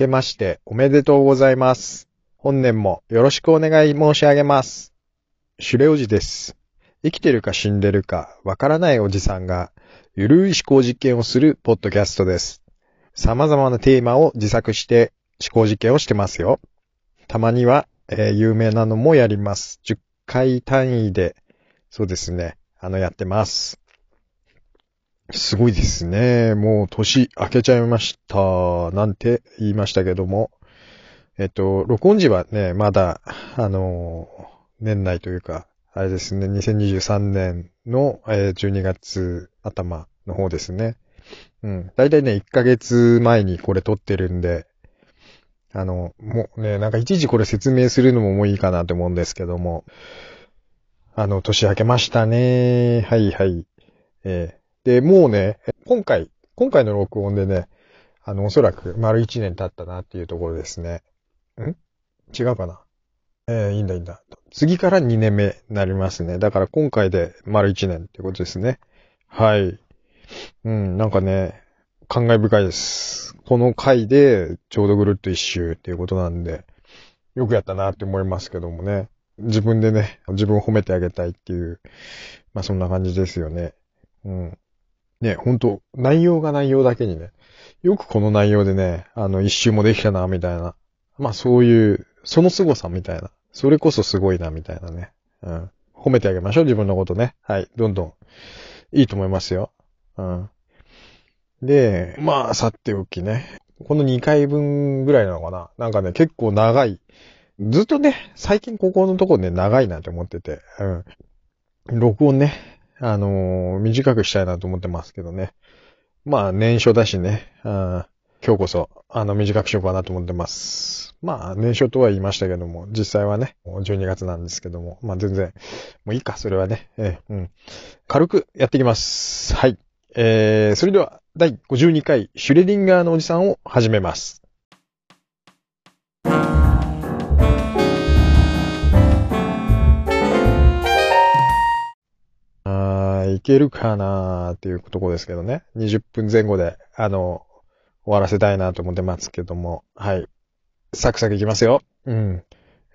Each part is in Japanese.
けましておめでとうございます。本年もよろしくお願い申し上げます。シュレおじです。生きてるか死んでるかわからないおじさんがゆるい思考実験をするポッドキャストです。様々なテーマを自作して思考実験をしてますよ。たまには、えー有名なのもやります。10回単位で、そうですね、あの、やってます。すごいですね。もう年明けちゃいました。なんて言いましたけども。えっと、録音時はね、まだ、あの年内というか、あれですね、2023年の、えー12月頭の方ですね。うん。だいたいね、1ヶ月前にこれ撮ってるんで、あの、もうね、なんかいちいちこれ説明するのももういいかなと思うんですけども、あの、年明けましたね。はいはい。えーで、もうね、今回、今回の録音でね、あの、おそらく丸1年経ったなっていうところですね。ん？違うかな？えーいいんだいいんだ。次から2年目になりますね。だから今回で丸1年ってことですね。はい。うん、なんかね、感慨深いです。この回でちょうどぐるっと一周っていうことなんで、よくやったなって思いますけどもね。自分でね、自分を褒めてあげたいっていう、まあそんな感じですよね。うん。ね、ほんと、内容が内容だけにね、よくこの内容でね、あの、一周もできたな、みたいな。まあそういう、その凄さみたいな。それこそすごいな、みたいなね。うん。褒めてあげましょう、自分のことね。はい、どんどん。いいと思いますよ。うん。で、まあ、さておきね。この2回分ぐらいなのかななんかね、結構長い。ずっとね、最近ここのとこね、長いなって思ってて。うん。録音ね、あのー短くしたいなと思ってますけどね。まあ、年初だしね。うん。今日こそ、あの、短くしようかなと思ってます。まあ、年初とは言いましたけども、実際はね、12月なんですけども、まあ全然、もういいか、それはね。ええうん。軽くやっていきます。はい。えー、それでは、第52回、シュレディンガーのおじさんを始めます。いけるかなーっていうとこですけどね。20分前後で、あの、終わらせたいなと思ってますけども。はい。サクサクいきますよ。うん。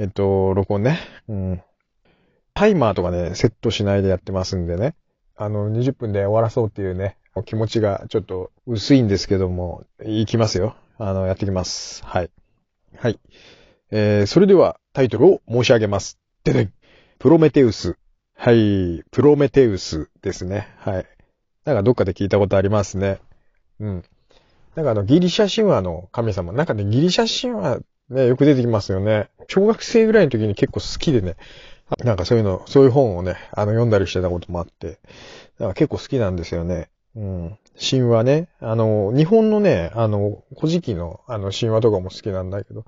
えっと、録音ね。うん。タイマーとかね、セットしないでやってますんでね。あの、20分で終わらそうっていうね、気持ちがちょっと薄いんですけども、いきますよ。あの、やってきます。はい。はい。えー、それではタイトルを申し上げます。ででん。プロメテウス。はい。プロメテウスですね。はい。なんかどっかで聞いたことありますね。うん。なんかあの、ギリシャ神話の神様。なんかね、ギリシャ神話ね、よく出てきますよね。小学生ぐらいの時に結構好きでね。なんかそういうの、そういう本をね、あの、読んだりしてたこともあって。なんか結構好きなんですよね。うん。神話ね。あの、日本のね、あの、古事記の、あの、神話とかも好きなんだけど。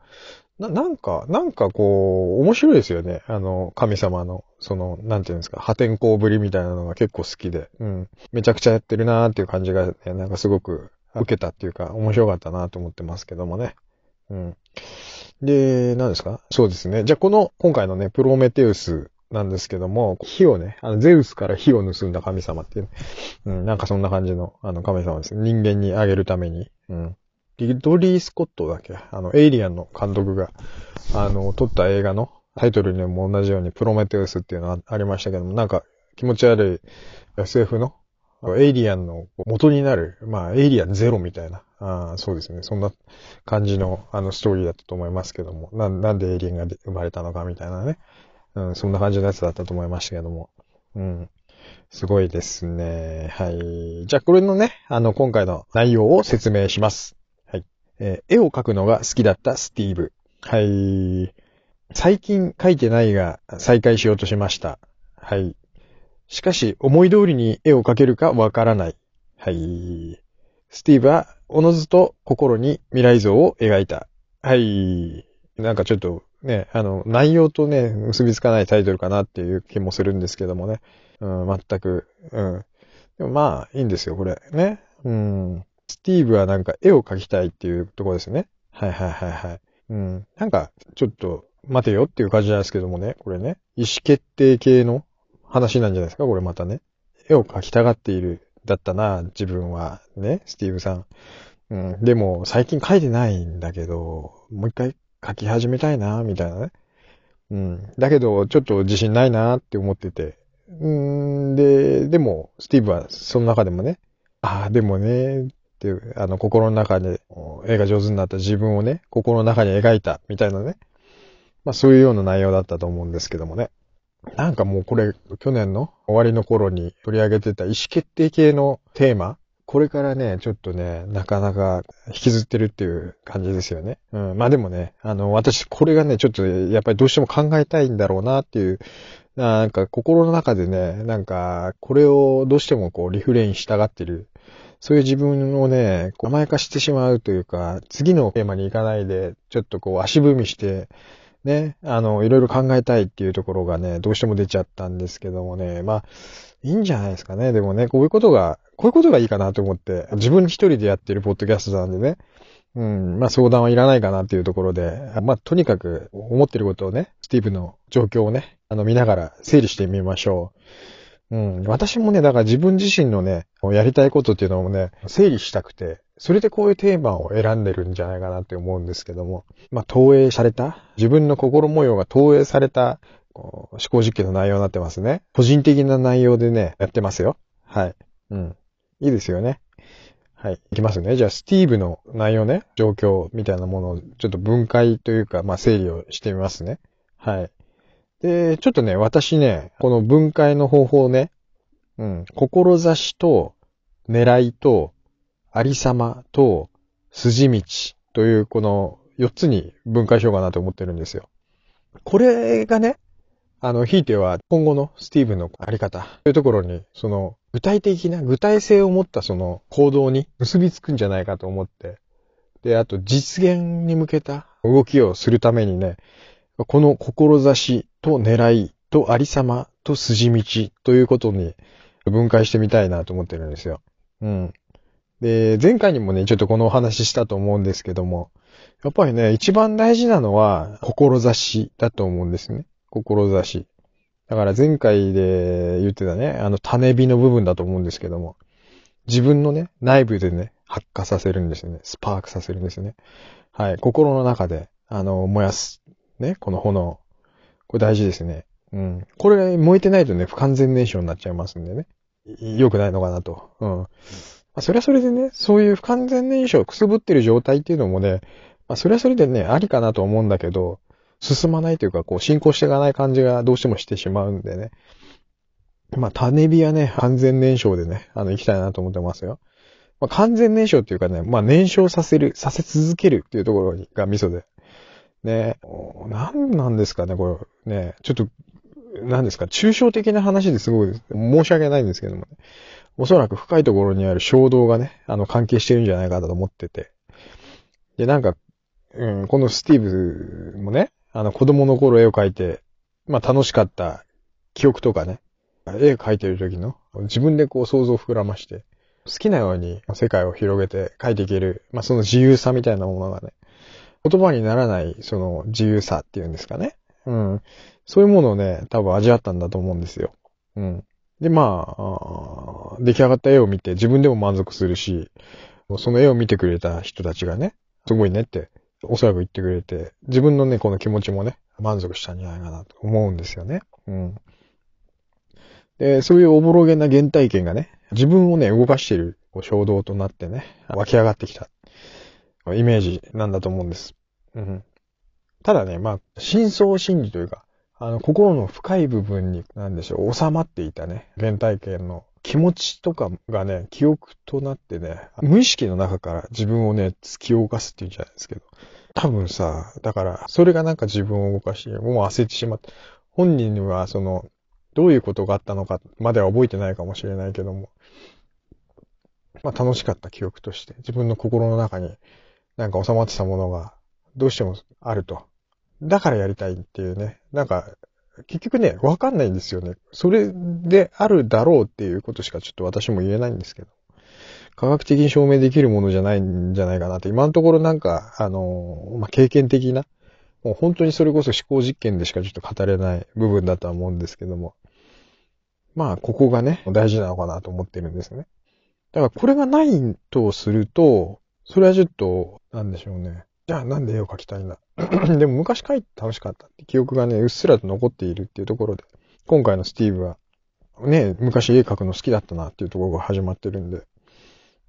な、なんか、なんかこう、面白いですよね。あの、神様の、その、なんていうんですか、破天荒ぶりみたいなのが結構好きで。うん。めちゃくちゃやってるなーっていう感じが、ね、なんかすごく受けたっていうか、面白かったなと思ってますけどもね。うん。で、何ですか？そうですね。じゃあこの、今回のね、プロメテウスなんですけども、火をね、あの、ゼウスから火を盗んだ神様っていう、うん、なんかそんな感じの、あの、神様です。人間にあげるために。うん。リドリー・スコットだっけ？あの、エイリアンの監督が、あの、撮った映画のタイトルにも同じようにプロメテウスっていうのがありましたけども、なんか気持ち悪い SF のエイリアンの元になる、まあ、エイリアンゼロみたいな、あそうですね。そんな感じの、あの、ストーリーだったと思いますけども、ななんでエイリアンが生まれたのかみたいなね。うん、そんな感じのやつだったと思いましたけども。うん。すごいですね。はい。じゃあ、これのね、あの、今回の内容を説明します。えー絵を描くのが好きだったスティーブ。はい。最近描いてないが再開しようとしました。はい。しかし、思い通りに絵を描けるかわからない。はい。スティーブは、おのずと心に未来像を描いた。はい。なんかちょっとね、あの、内容とね、結びつかないタイトルかなっていう気もするんですけどもね。うん、全く。うん。でもまあ、いいんですよ、これ。ね。うん。スティーブはなんか絵を描きたいっていうところですね。はいはいはいはい。うん。なんか、ちょっと、待てよっていう感じなんですけどもね。これね。意思決定系の話なんじゃないですかこれまたね。絵を描きたがっている。だったな、自分は。ね。スティーブさん。うん。でも、最近書いてないんだけど、もう一回書き始めたいな、みたいなね。うん。だけど、ちょっと自信ないなって思ってて。うん、で、でも、スティーブはその中でもね、ああ、でもね、っていう、あの、心の中で、絵が上手になった自分をね、心の中に描いた、みたいなね。まあ、そういうような内容だったと思うんですけどもね。なんかもうこれ、去年の終わりの頃に取り上げてた意思決定系のテーマこれからね、ちょっとね、なかなか引きずってるっていう感じですよね。うん。まあでもね、あの、私、これがね、ちょっとやっぱりどうしても考えたいんだろうなっていう、なんか心の中でね、なんか、これをどうしてもこうリフレインしたがってる。そういう自分をね、甘やかしてしまうというか、次のテーマに行かないで、ちょっとこう足踏みして、ね、あの、いろいろ考えたいっていうところがね、どうしても出ちゃったんですけどもね、まあ、いいんじゃないですかね。でもね、こういうことが、こういうことがいいかなと思って、自分一人でやってるポッドキャストなんでね、うん、まあ相談はいらないかなっていうところで、まあとにかく思ってることをね、スティーブの状況をね、あの見ながら整理してみましょう。うん、私もね、だから自分自身のね、やりたいことっていうのもね、整理したくて、それでこういうテーマを選んでるんじゃないかなって思うんですけども、まあ投影された、自分の心模様が投影された思考実験の内容になってますね。個人的な内容でね、やってますよ。はい。うん。いいですよね。はい。いきますね。じゃあ、スティーブの内容ね、状況みたいなものをちょっと分解というか、まあ、整理をしてみますね。はい。で、ちょっとね、私ね、この分解の方法ね、うん、志と、狙いと、ありさまと、筋道という、この4つに分解しようかなと思ってるんですよ。これがね、あの、ひいては今後のスティーブのあり方というところに、その、具体的な、具体性を持ったその行動に結びつくんじゃないかと思って、で、あと実現に向けた動きをするためにね、この志と狙いとありさまと筋道ということに分解してみたいなと思ってるんですよ。うん。で、前回にもね、ちょっとこのお話ししたと思うんですけども、やっぱりね、一番大事なのは、志だと思うんですね。志。だから前回で言ってたね、あの種火の部分だと思うんですけども、自分のね、内部でね、発火させるんですよね。スパークさせるんですよね。はい。心の中で、あの、燃やす。ね、この炎。これ大事ですね。うん。これ燃えてないとね、不完全燃焼になっちゃいますんでね。良くないのかなと。うん。まあ、それはそれでね、そういう不完全燃焼くすぶってる状態っていうのもね、まあ、それはそれでね、ありかなと思うんだけど、進まないというか、こう、進行していかない感じがどうしてもしてしまうんでね。まあ、種火はね、完全燃焼でね、あの、行きたいなと思ってますよ。まあ、完全燃焼っていうかね、まあ、燃焼させる、させ続けるっていうところがミソで。ね、何なんですかね、これ。ね、ちょっと、何ですか、抽象的な話ですごい申し訳ないんですけどもね。おそらく深いところにある衝動がね、あの、関係してるんじゃないかなと思ってて。で、なんか、うん、このスティーブもね、あの、子供の頃絵を描いて、まあ楽しかった記憶とかね、絵描いてる時の自分でこう想像を膨らまして、好きなように世界を広げて描いていける、まあその自由さみたいなものがね、言葉にならないその自由さっていうんですかね。うん。そういうものをね、多分味わったんだと思うんですよ。うん。で、まあ、出来上がった絵を見て自分でも満足するし、その絵を見てくれた人たちがね、すごいねっておそらく言ってくれて、自分のね、この気持ちもね、満足したんじゃないかなと思うんですよね。うん。で、そういうおぼろげな原体験がね、自分をね、動かしている衝動となってね、湧き上がってきたイメージなんだと思うんです。うん。ただね、まあ、真相心理というか、あの、心の深い部分に、なんでしょう、収まっていたね、原体験の気持ちとかがね、記憶となってね、無意識の中から自分をね、突き動かすっていうんじゃないですけど。多分さ、だから、それがなんか自分を動かし、もう焦ってしまった。本人には、その、どういうことがあったのかまでは覚えてないかもしれないけども、まあ楽しかった記憶として、自分の心の中になんか収まってたものが、どうしてもあると。だからやりたいっていうね。なんか、結局ね、わかんないんですよね。それであるだろうっていうことしかちょっと私も言えないんですけど。科学的に証明できるものじゃないんじゃないかなって、今のところなんか、あの、まあ、経験的な、もう本当にそれこそ思考実験でしかちょっと語れない部分だとは思うんですけども。まあ、ここがね、大事なのかなと思ってるんですね。だからこれがないとすると、それはちょっと、なんでしょうね。じゃあなんで絵を描きたいんだ でも昔描いて楽しかったって記憶がね、うっすらと残っているっていうところで、今回のスティーブは、ね、昔絵描くの好きだったなっていうところが始まってるんで、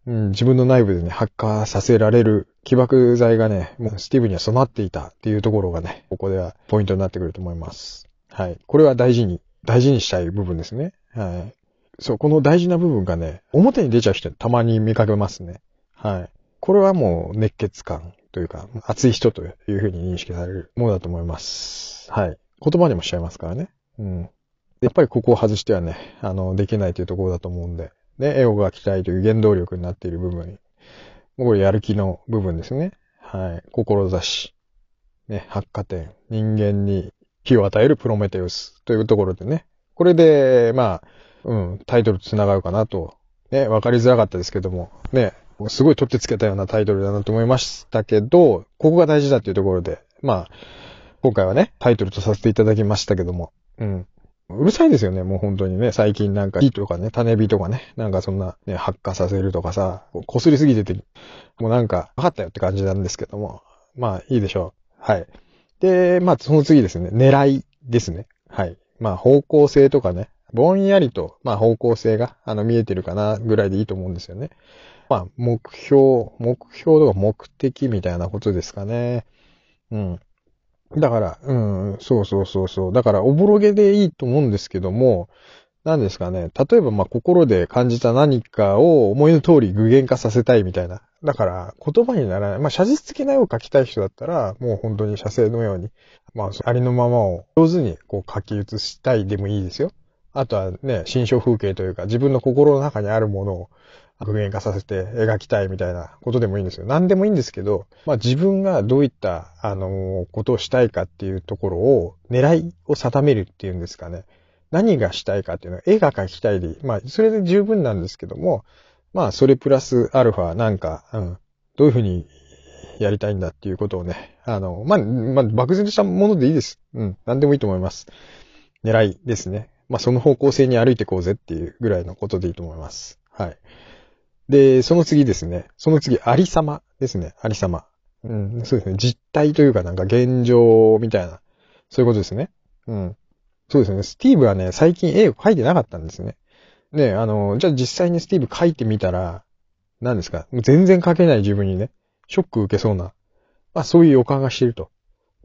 うん、自分の内部でね、発火させられる起爆剤がね、もうスティーブには備わっていたっていうところがね、ここではポイントになってくると思います。はい。これは大事に、大事にしたい部分ですね。はい。そう、この大事な部分がね、表に出ちゃう人たまに見かけますね。はい。これはもう熱血感というか、熱い人というふうに認識されるものだと思います。はい。言葉にもしちゃいますからね。うん。やっぱりここを外してはね、あの、できないというところだと思うんで、ね、絵を描きたいという原動力になっている部分に。これやる気の部分ですね。はい。志。ね、発火点。人間に火を与えるプロメテウスというところでね。これで、まあ、うん、タイトルと繋がるかなと。ね、わかりづらかったですけども、ね、すごい取ってつけたようなタイトルだなと思いましたけど、ここが大事だっていうところで、まあ、今回はね、タイトルとさせていただきましたけども、うん。うるさいんですよね、もう本当にね。最近なんか火とかね、種火とかね、なんかそんなね、発火させるとかさ、擦りすぎてて、もうなんか、分かったよって感じなんですけども。まあ、いいでしょう。はい。で、まあ、その次ですね、狙いですね。はい。まあ、方向性とかね、ぼんやりと、まあ、方向性が、あの、見えてるかな、ぐらいでいいと思うんですよね。まあ、目標、目標とか目的みたいなことですかね。うん。だから、うん、そうそうそうそう。だから、おぼろげでいいと思うんですけども、何ですかね。例えば、まあ、心で感じた何かを思いの通り具現化させたいみたいな。だから、言葉にならない。まあ、写実的な絵を描きたい人だったら、もう本当に写生のように、まあ、ありのままを上手にこう描き写したいでもいいですよ。あとはね、心象風景というか、自分の心の中にあるものを具現化させて描きたいみたいなことでもいいんですよ。何でもいいんですけど、まあ自分がどういった、あの、ことをしたいかっていうところを、狙いを定めるっていうんですかね。何がしたいかっていうのは、絵が描きたいで、まあそれで十分なんですけども、まあそれプラスアルファなんか、うん、どういうふうにやりたいんだっていうことをね、あの、まあ、まあ、漠然としたものでいいです。うん、何でもいいと思います。狙いですね。まあその方向性に歩いていこうぜっていうぐらいのことでいいと思います。はい。で、その次ですね。その次、ありさまですね。ありさま。うん、そうですね。実態というかなんか現状みたいな。そういうことですね。うん。そうですね。スティーブはね、最近絵を描いてなかったんですね。ね、あの、じゃあ実際にスティーブ描いてみたら、何ですか？全然描けない自分にね、ショック受けそうな。まあそういう予感がしてると。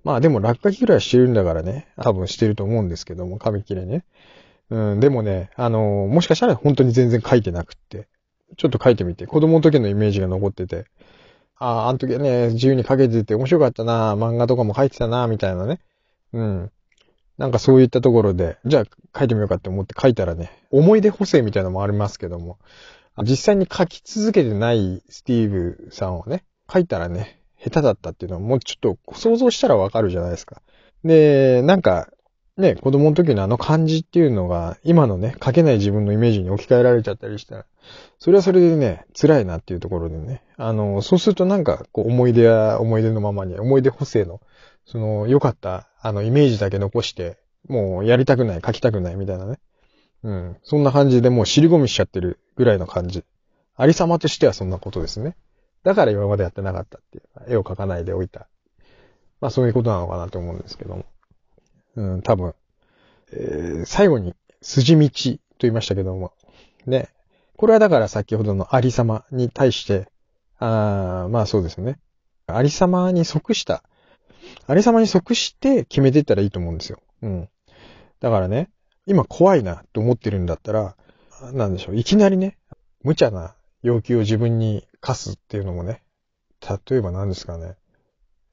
まあでも落書きぐらいはしてるんだからね、多分してると思うんですけども、紙切れね。うん、でもね、あの、もしかしたら本当に全然描いてなくって。ちょっと書いてみて、子供の時のイメージが残ってて、ああ、あの時はね、自由に書けてて面白かったな、漫画とかも書いてたな、みたいなね。うん。なんかそういったところで、じゃあ書いてみようかって思って書いたらね、思い出補正みたいなのもありますけども、実際に書き続けてないスティーブさんをね、書いたらね、下手だったっていうのはもうちょっと想像したらわかるじゃないですか。で、なんか、ね、子供の時のあの感じっていうのが、今のね、書けない自分のイメージに置き換えられちゃったりしたら、それはそれでね、辛いなっていうところでね。あの、そうするとなんか、こう、思い出や思い出のままに、思い出補正の、その、良かった、あの、イメージだけ残して、もう、やりたくない、書きたくないみたいなね。うん。そんな感じでもう尻込みしちゃってるぐらいの感じ。ありさまとしてはそんなことですね。だから今までやってなかったっていう。絵を描かないでおいた。まあそういうことなのかなと思うんですけども。うん、多分。えー、最後に、筋道と言いましたけども。ね。これはだから先ほどのありさまに対して、あまあそうですね。ありさまに即した、ありさまに即して決めていったらいいと思うんですよ。うん。だからね、今怖いなと思ってるんだったら、なんでしょう、いきなりね、無茶な要求を自分に課すっていうのもね、例えば何ですかね、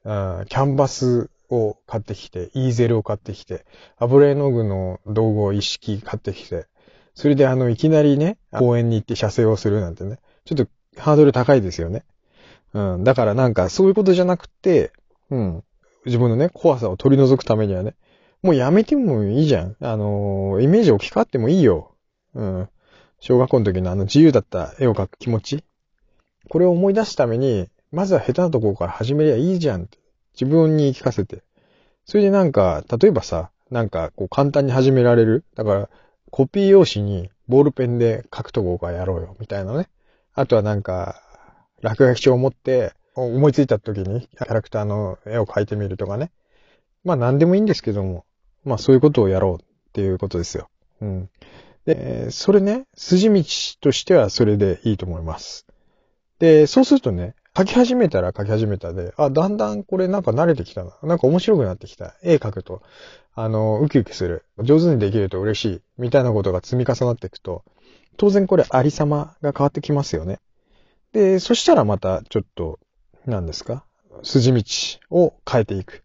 あキャンバスを買ってきて、イーゼルを買ってきて、油絵の具の道具を一式買ってきて、それであの、いきなりね、公園に行って射精をするなんてね、ちょっとハードル高いですよね。うん。だからなんかそういうことじゃなくて、うん。自分のね、怖さを取り除くためにはね、もうやめてもいいじゃん。あのー、イメージ置き換わってもいいよ。うん。小学校の時のあの自由だった絵を描く気持ち。これを思い出すために、まずは下手なところから始めりゃいいじゃんって。自分に聞かせて。それでなんか、例えばさ、なんかこう簡単に始められる。だから、コピー用紙にボールペンで書くとこからやろうよ、みたいなね。あとはなんか、落書き帳を持って、思いついた時にキャラクターの絵を描いてみるとかね。まあ何でもいいんですけども、まあそういうことをやろうっていうことですよ。うん。で、それね、筋道としてはそれでいいと思います。で、そうするとね、書き始めたら書き始めたで、あ、だんだんこれなんか慣れてきたな。なんか面白くなってきた。絵描くと、あの、ウキウキする。上手にできると嬉しい。みたいなことが積み重なっていくと、当然これありさまが変わってきますよね。で、そしたらまたちょっと、何ですか？筋道を変えていく。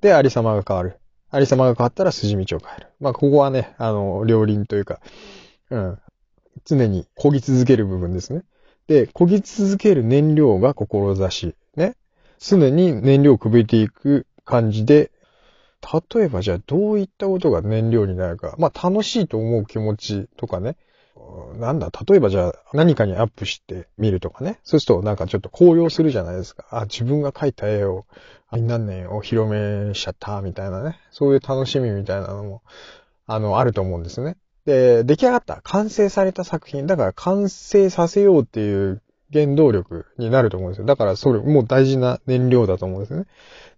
で、ありさまが変わる。ありさまが変わったら筋道を変える。まあ、ここはね、あの、両輪というか、うん。常に漕ぎ続ける部分ですね。で、漕ぎ続ける燃料が志。ね。常に燃料をくべていく感じで、例えばじゃあどういったことが燃料になるか。まあ楽しいと思う気持ちとかね。なんだ、例えばじゃあ何かにアップしてみるとかね。そうするとなんかちょっと高揚するじゃないですか。あ、自分が描いた絵を何年お披露目しちゃったみたいなね。そういう楽しみみたいなのも、あの、あると思うんですね。で、出来上がった、完成された作品、だから完成させようっていう原動力になると思うんですよ。だからそれもう大事な燃料だと思うんですね。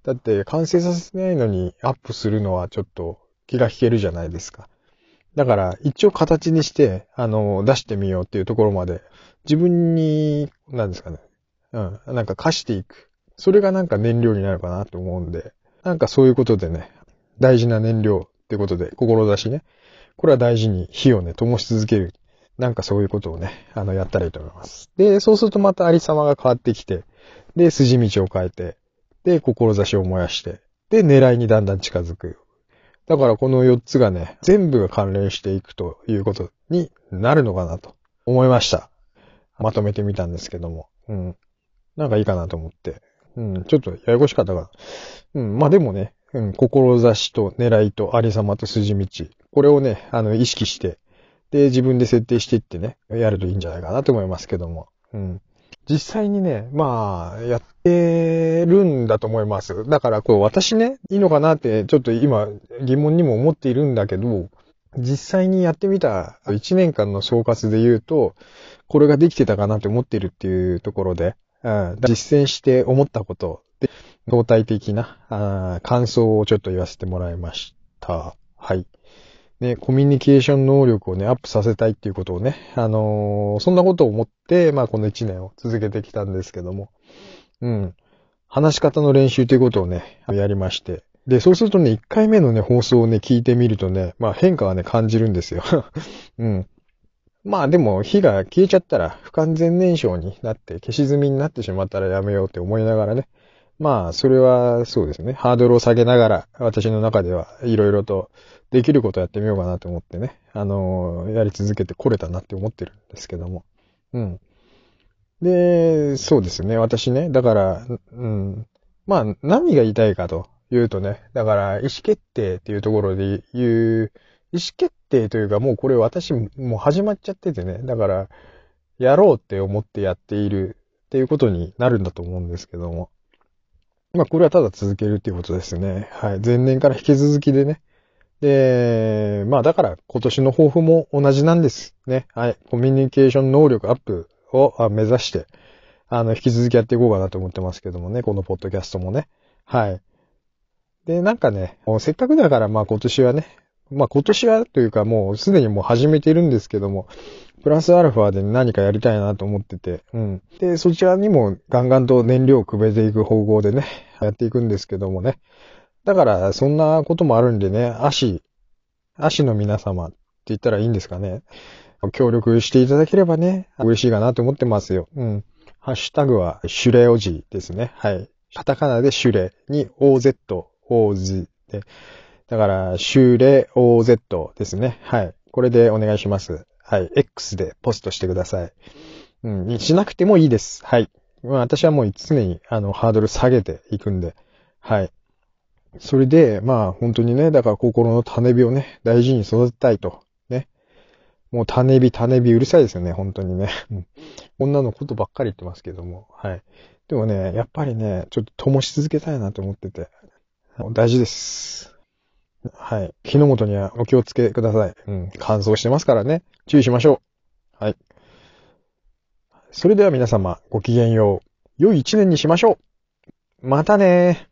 だって完成させないのにアップするのはちょっと気が引けるじゃないですか。だから一応形にして、あの、出してみようっていうところまで自分に、なんですかね。うん。なんか貸していく。それがなんか燃料になるかなと思うんで、なんかそういうことでね、大事な燃料ってことで、志ね。これは大事に火をね、灯し続ける。なんかそういうことをね、あの、やったらいいと思います。で、そうするとまたありさまが変わってきて、で、筋道を変えて、で、志を燃やして、で、狙いにだんだん近づく。だからこの4つがね、全部が関連していくということになるのかなと思いました。まとめてみたんですけども。うん。なんかいいかなと思って。うん、ちょっとややこしかったかな。うん、まあでもね、うん、志と狙いとありさまと筋道。これをね、あの、意識して、で、自分で設定していってね、やるといいんじゃないかなと思いますけども。うん。実際にね、まあ、やってるんだと思います。だから、こう、私ね、いいのかなって、ちょっと今、疑問にも思っているんだけど、実際にやってみた1年間の総括で言うと、これができてたかなって思ってるっていうところで、うん、実践して思ったことで、相対的な感想をちょっと言わせてもらいました。はい。ね、コミュニケーション能力をね、アップさせたいっていうことをね、あのー、そんなことを思って、まあこの1年を続けてきたんですけども、うん。話し方の練習ということをね、やりまして。で、そうするとね、1回目のね、放送をね、聞いてみるとね、まあ変化はね、感じるんですよ。うん。まあでも、火が消えちゃったら不完全燃焼になって消し済みになってしまったらやめようって思いながらね。まあ、それはそうですね。ハードルを下げながら、私の中ではいろいろとできることやってみようかなと思ってね。あのやり続けてこれたなって思ってるんですけども。うん。で、そうですね。私ね。だから、うん。まあ、何が言いたいかというとね。だから、意思決定っていうところで言う、意思決定というかもうこれ私もう始まっちゃっててね。だから、やろうって思ってやっているっていうことになるんだと思うんですけども。まあこれはただ続けるっていうことですね。はい。前年から引き続きでね。で、まあだから今年の抱負も同じなんです。ね。はい。コミュニケーション能力アップを目指して、あの、引き続きやっていこうかなと思ってますけどもね。このポッドキャストもね。はい。で、なんかね、せっかくだからまあ今年はね、まあ今年はというかもうすでにもう始めているんですけども、プラスアルファで何かやりたいなと思ってて、うん。で、そちらにもガンガンと燃料をくべていく方向でね、やっていくんですけどもね。だから、そんなこともあるんでね、足、足の皆様って言ったらいいんですかね。協力していただければね、嬉しいかなと思ってますよ。うん。ハッシュタグは、シュレオジですね。はい。カタカナでシュレに OZ、OZ で、だから、シュレ OZ ですね。はい。これでお願いします。はい。X でポストしてください。うん。しなくてもいいです。はい。まあ、私はもう常に、あの、ハードル下げていくんで。はい。それで、まあ、本当にね、だから心の種火をね、大事に育てたいと。ね。もう種火、種火うるさいですよね、本当にね。女のことばっかり言ってますけども。はい。でもね、やっぱりね、ちょっと灯し続けたいなと思ってて。大事です。はい。火の元にはお気をつけください。うん。乾燥してますからね。注意しましょう。はい。それでは皆様、ごきげんよう。良い一年にしましょう。またね